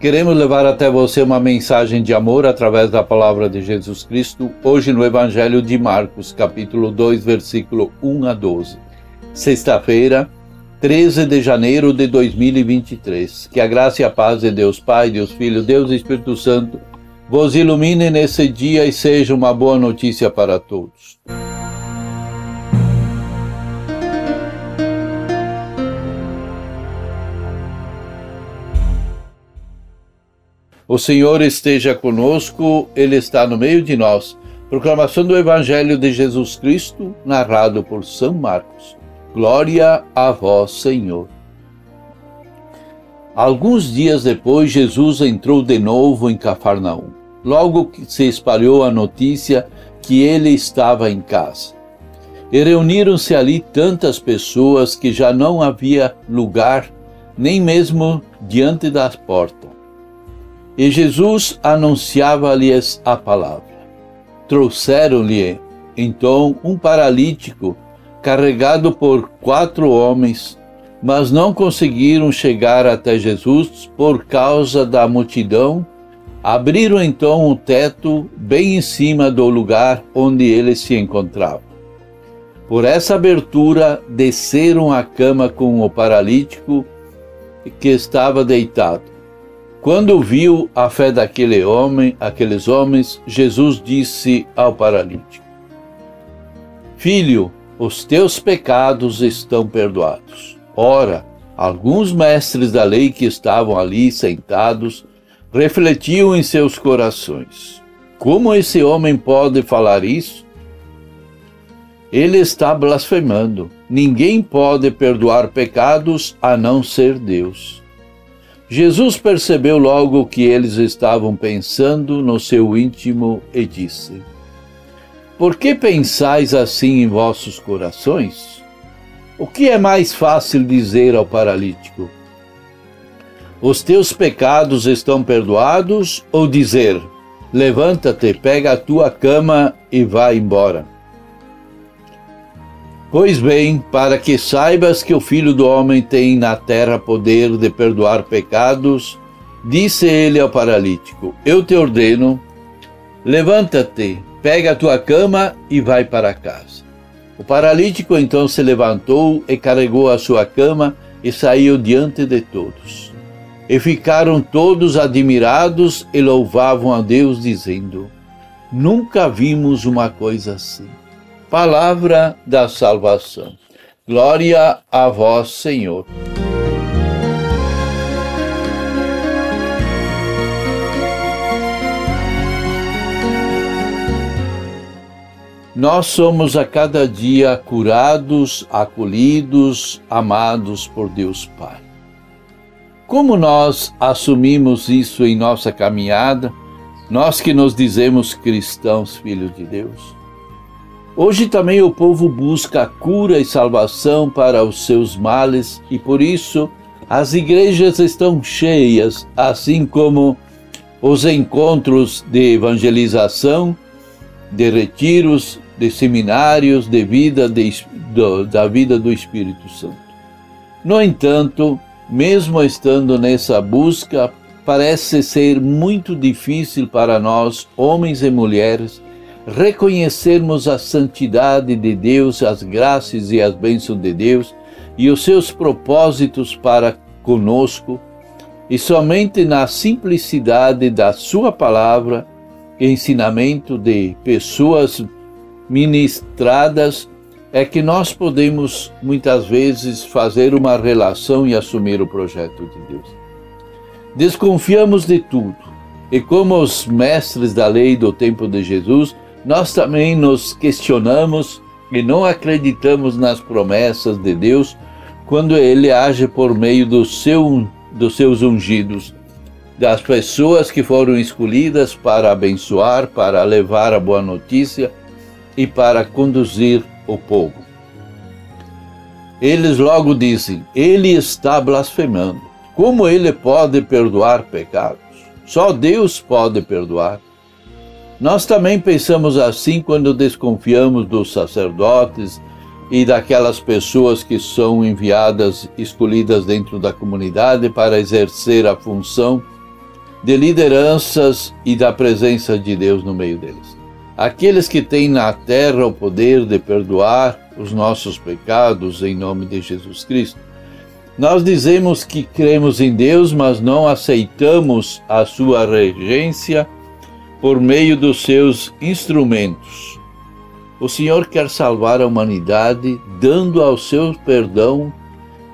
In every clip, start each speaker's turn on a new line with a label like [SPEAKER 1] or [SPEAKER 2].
[SPEAKER 1] Queremos levar até você uma mensagem de amor através da palavra de Jesus Cristo, hoje no Evangelho de Marcos, capítulo 2, versículo 1 a 12. Sexta-feira, 13 de janeiro de 2023. Que a graça e a paz de Deus Pai, Deus Filho, Deus Espírito Santo vos ilumine nesse dia e seja uma boa notícia para todos. O Senhor esteja conosco, Ele está no meio de nós. Proclamação do Evangelho de Jesus Cristo, narrado por São Marcos. Glória a vós, Senhor. Alguns dias depois, Jesus entrou de novo em Cafarnaum. Logo que se espalhou a notícia que ele estava em casa. E reuniram-se ali tantas pessoas que já não havia lugar, nem mesmo diante das portas. E Jesus anunciava-lhes a palavra. Trouxeram-lhe então um paralítico carregado por quatro homens, mas não conseguiram chegar até Jesus por causa da multidão. Abriram então o teto bem em cima do lugar onde ele se encontrava. Por essa abertura desceram a cama com o paralítico que estava deitado. Quando viu a fé daquele homem, aqueles homens, Jesus disse ao paralítico: Filho, os teus pecados estão perdoados. Ora, alguns mestres da lei que estavam ali sentados refletiam em seus corações: Como esse homem pode falar isso? Ele está blasfemando. Ninguém pode perdoar pecados a não ser Deus. Jesus percebeu logo o que eles estavam pensando no seu íntimo e disse: Por que pensais assim em vossos corações? O que é mais fácil dizer ao paralítico? Os teus pecados estão perdoados? Ou dizer: Levanta-te, pega a tua cama e vá embora? Pois bem, para que saibas que o Filho do Homem tem na terra poder de perdoar pecados, disse ele ao paralítico: Eu te ordeno, levanta-te, pega a tua cama e vai para casa. O paralítico então se levantou e carregou a sua cama e saiu diante de todos. E ficaram todos admirados e louvavam a Deus, dizendo: Nunca vimos uma coisa assim. Palavra da salvação. Glória a vós, Senhor. Nós somos a cada dia curados, acolhidos, amados por Deus Pai. Como nós assumimos isso em nossa caminhada, nós que nos dizemos cristãos, filhos de Deus? Hoje também o povo busca cura e salvação para os seus males e por isso as igrejas estão cheias, assim como os encontros de evangelização, de retiros, de seminários, de vida de, do, da vida do Espírito Santo. No entanto, mesmo estando nessa busca, parece ser muito difícil para nós, homens e mulheres, reconhecermos a santidade de Deus, as graças e as bênçãos de Deus e os seus propósitos para conosco, e somente na simplicidade da Sua palavra ensinamento de pessoas ministradas é que nós podemos muitas vezes fazer uma relação e assumir o projeto de Deus. Desconfiamos de tudo, e como os mestres da lei do tempo de Jesus, nós também nos questionamos e não acreditamos nas promessas de Deus quando Ele age por meio do seu, dos seus ungidos, das pessoas que foram escolhidas para abençoar, para levar a boa notícia e para conduzir o povo. Eles logo dizem: Ele está blasfemando. Como ele pode perdoar pecados? Só Deus pode perdoar. Nós também pensamos assim quando desconfiamos dos sacerdotes e daquelas pessoas que são enviadas, escolhidas dentro da comunidade para exercer a função de lideranças e da presença de Deus no meio deles. Aqueles que têm na terra o poder de perdoar os nossos pecados em nome de Jesus Cristo. Nós dizemos que cremos em Deus, mas não aceitamos a sua regência por meio dos seus instrumentos. O Senhor quer salvar a humanidade, dando ao seu perdão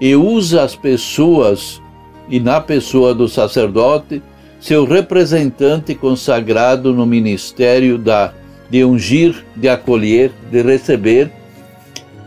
[SPEAKER 1] e usa as pessoas, e na pessoa do sacerdote, seu representante consagrado no ministério da, de ungir, de acolher, de receber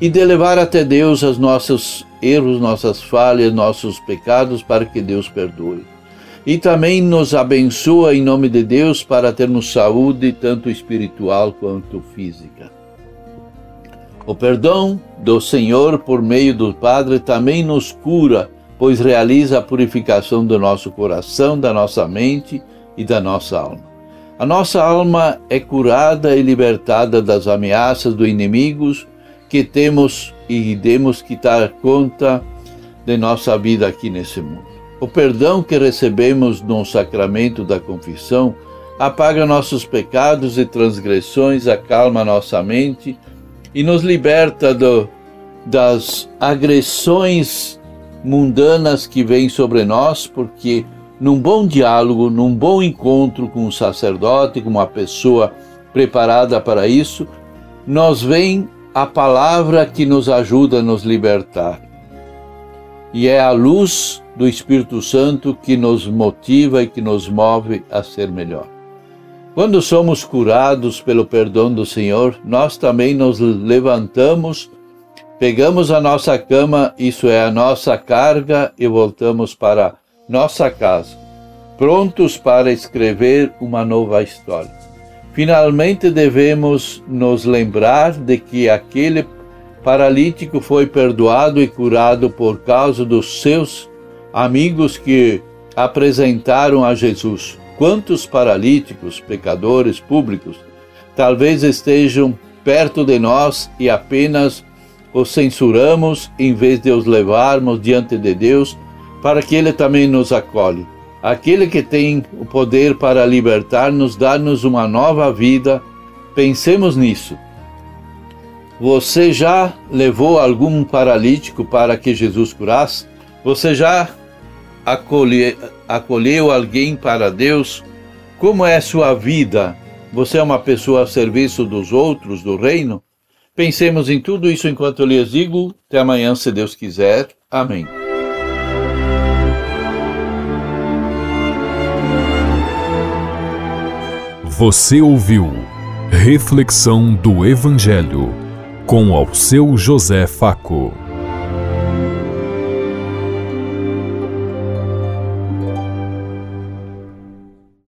[SPEAKER 1] e de levar até Deus os nossos erros, nossas falhas, nossos pecados, para que Deus perdoe. E também nos abençoa em nome de Deus para termos saúde, tanto espiritual quanto física. O perdão do Senhor por meio do Padre também nos cura pois realiza a purificação do nosso coração, da nossa mente e da nossa alma. A nossa alma é curada e libertada das ameaças do inimigos que temos e temos que dar conta de nossa vida aqui nesse mundo. O perdão que recebemos no sacramento da confissão apaga nossos pecados e transgressões, acalma nossa mente e nos liberta do, das agressões mundanas que vêm sobre nós, porque num bom diálogo, num bom encontro com um sacerdote, com uma pessoa preparada para isso, nos vem a palavra que nos ajuda a nos libertar. E é a luz do Espírito Santo que nos motiva e que nos move a ser melhor. Quando somos curados pelo perdão do Senhor, nós também nos levantamos Pegamos a nossa cama, isso é a nossa carga, e voltamos para nossa casa, prontos para escrever uma nova história. Finalmente devemos nos lembrar de que aquele paralítico foi perdoado e curado por causa dos seus amigos que apresentaram a Jesus. Quantos paralíticos, pecadores públicos, talvez estejam perto de nós e apenas os censuramos em vez de os levarmos diante de Deus para que Ele também nos acolhe. Aquele que tem o poder para libertar-nos, dar-nos uma nova vida, pensemos nisso. Você já levou algum paralítico para que Jesus curasse? Você já acolhe, acolheu alguém para Deus? Como é sua vida? Você é uma pessoa a serviço dos outros, do reino? Pensemos em tudo isso enquanto eu lhes digo. Até amanhã, se Deus quiser. Amém.
[SPEAKER 2] Você ouviu Reflexão do Evangelho com ao seu José Faco.